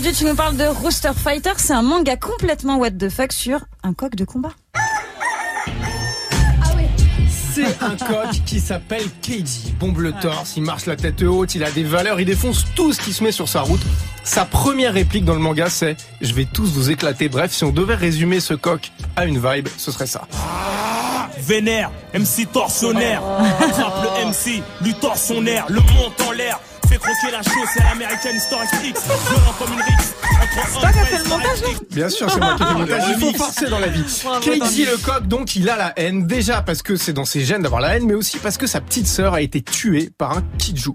Aujourd'hui, tu nous parles de Rooster Fighter. C'est un manga complètement what the fuck sur un coq de combat. C'est un coq qui s'appelle Keiji. Bombe le torse, il marche la tête haute, il a des valeurs, il défonce tout ce qui se met sur sa route. Sa première réplique dans le manga, c'est Je vais tous vous éclater. Bref, si on devait résumer ce coq à une vibe, ce serait ça. Vénère, MC torsionnaire, attrape le MC, lui air, le monte en l'air, fait croquer la chose, c'est l'américaine Histoire X, violent comme une rixe. C'est toi qui as fait le montage, non Bien sûr, c'est moi qui ai fait le montage. Il faut forcer dans la vie. Keiji le coq, donc, il a la haine. Déjà parce que c'est dans ses gènes d'avoir la haine, mais aussi parce que sa petite sœur a été tuée par un kiju.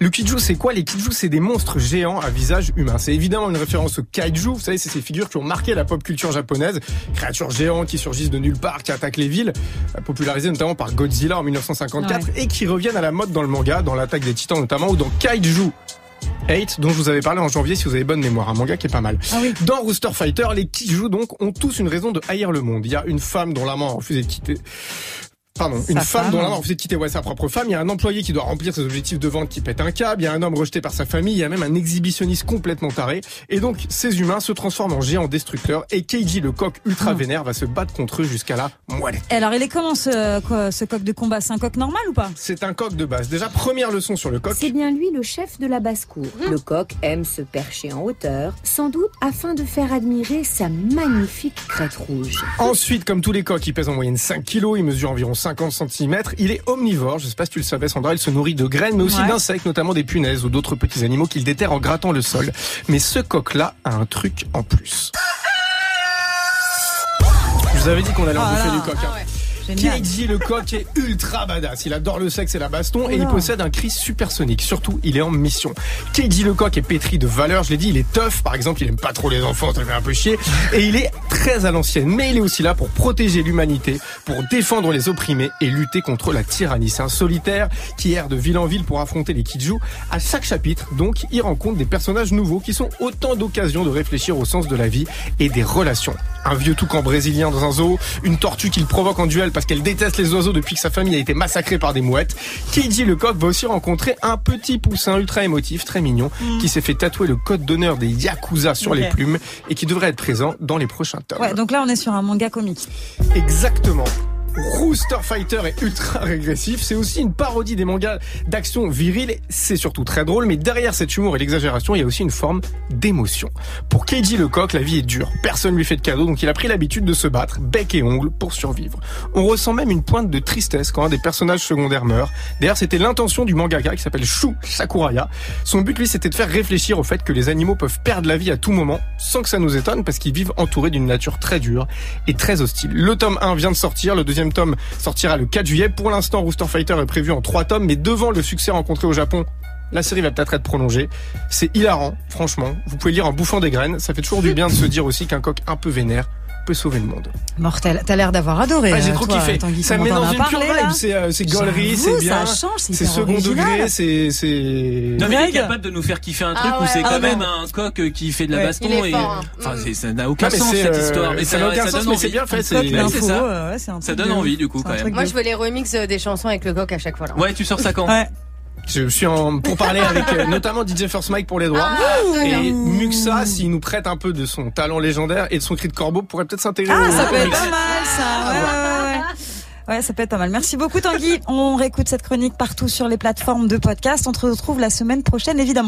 Le kiju, c'est quoi? Les kiju, c'est des monstres géants à visage humain. C'est évidemment une référence au kaiju. Vous savez, c'est ces figures qui ont marqué la pop culture japonaise. Créatures géantes qui surgissent de nulle part, qui attaquent les villes, popularisées notamment par Godzilla en 1954 et qui reviennent à la mode dans le manga, dans l'attaque des titans notamment, ou dans Kaiju. 8 dont je vous avais parlé en janvier si vous avez bonne mémoire, un manga qui est pas mal. Ah oui. Dans Rooster Fighter, les Kiju donc ont tous une raison de haïr le monde. Il y a une femme dont l'amant a refusé de quitter Pardon, une femme, femme. dont l'amant a refusé de quitter ouais, sa propre femme, il y a un employé qui doit remplir ses objectifs de vente qui pète un câble, il y a un homme rejeté par sa famille, il y a même un exhibitionniste complètement taré. Et donc, ces humains se transforment en géants destructeurs et Keiji, le coq ultra Oh. vénère, va se battre contre eux jusqu'à la moelle. Et Alors, il est comment ce, quoi, ce coq de combat? C'est un coq normal ou pas? C'est un coq de base. Déjà, première leçon sur le coq. C'est bien lui le chef de la basse-cour. Le coq aime se percher en hauteur, sans doute afin de faire admirer sa magnifique crête rouge. Ensuite, comme tous les coqs, il pèse en moyenne 5 kilos, il mesure environ 50 cm, il est omnivore, je sais pas si tu le savais Sandra, il se nourrit de graines, mais aussi Ouais. d'insectes, notamment des punaises ou d'autres petits animaux qu'il déterre en grattant le sol. Mais ce coq-là a un truc en plus. Je vous avais dit qu'on allait en Ah bouffer là. du coq. hein. Génial. Keiji le coq est ultra badass. Il adore le sexe et la baston et il possède un cri supersonique. Surtout, il est en mission. Keiji le coq est pétri de valeurs. Je l'ai dit, il est tough. Par exemple, il aime pas trop les enfants, ça fait un peu chier. Et il est très à l'ancienne. Mais il est aussi là pour protéger l'humanité, pour défendre les opprimés et lutter contre la tyrannie. C'est un solitaire qui erre de ville en ville pour affronter les Kiju. À chaque chapitre, donc, il rencontre des personnages nouveaux qui sont autant d'occasions de réfléchir au sens de la vie et des relations. Un vieux toucan brésilien dans un zoo, une tortue qu'il provoque en duel parce qu'elle déteste les oiseaux depuis que sa famille a été massacrée par des mouettes. Keiji le coq va aussi rencontrer un petit poussin ultra émotif, très mignon, qui s'est fait tatouer le code d'honneur des Yakuza sur les plumes et qui devrait être présent dans les prochains tomes. Ouais, donc là, on est sur un manga comique. Exactement. Rooster Fighter est ultra régressif. C'est aussi une parodie des mangas d'action virile. C'est surtout très drôle, mais derrière cet humour et l'exagération, il y a aussi une forme d'émotion. Pour Keiji le coq, la vie est dure. Personne lui fait de cadeaux, donc il a pris l'habitude de se battre, bec et ongles, pour survivre. On ressent même une pointe de tristesse quand un des personnages secondaires meurt. D'ailleurs, c'était l'intention du mangaka qui s'appelle Shu Sakuraya. Son but, lui, c'était de faire réfléchir au fait que les animaux peuvent perdre la vie à tout moment, sans que ça nous étonne, parce qu'ils vivent entourés d'une nature très dure et très hostile. Le tome 1 vient de sortir, le deuxième tome sortira le 4 juillet. Pour l'instant, Rooster Fighter est prévu en 3 tomes, mais devant le succès rencontré au Japon, la série va peut-être être prolongée. C'est hilarant, franchement. Vous pouvez lire en bouffant des graines. Ça fait toujours du bien de se dire aussi qu'un coq un peu vénère peut sauver le monde. Mortel. T'as l'air d'avoir adoré. Ah, j'ai euh, trop toi, kiffé. Tanguy, Ça comment met dans une pure parlé, là vibe. C'est euh, c'est gaulerie, c'est bien. Ça change, c'est second original. degré, c'est c'est. Non mais il est capable de nous faire kiffer un Ah truc où ouais, c'est ah quand non. même un coq euh, qui fait de la Ouais. baston Il est et fort, hein. enfin Mm. ça n'a aucun sens cette histoire mais ça n'a aucun ça sens, donne mais c'est envie. bien fait. C'est ça. Ça donne envie du coup quand même. Moi, je veux les remixes euh, des chansons avec le coq à chaque fois. Ouais, tu sors ça quand? Ouais. Je suis en pour parler avec euh, notamment DJ First Mike pour les droits. Ah. Et Muxa, s'il nous prête un peu de son talent légendaire et de son cri de corbeau, pourrait peut-être s'intégrer. Ah, au- ça peut être pas mal, ça. Ouais, ouais, ouais. Ouais, ça peut être pas mal. Merci beaucoup, Tanguy. On réécoute cette chronique partout sur les plateformes de podcast. On te retrouve la semaine prochaine, évidemment.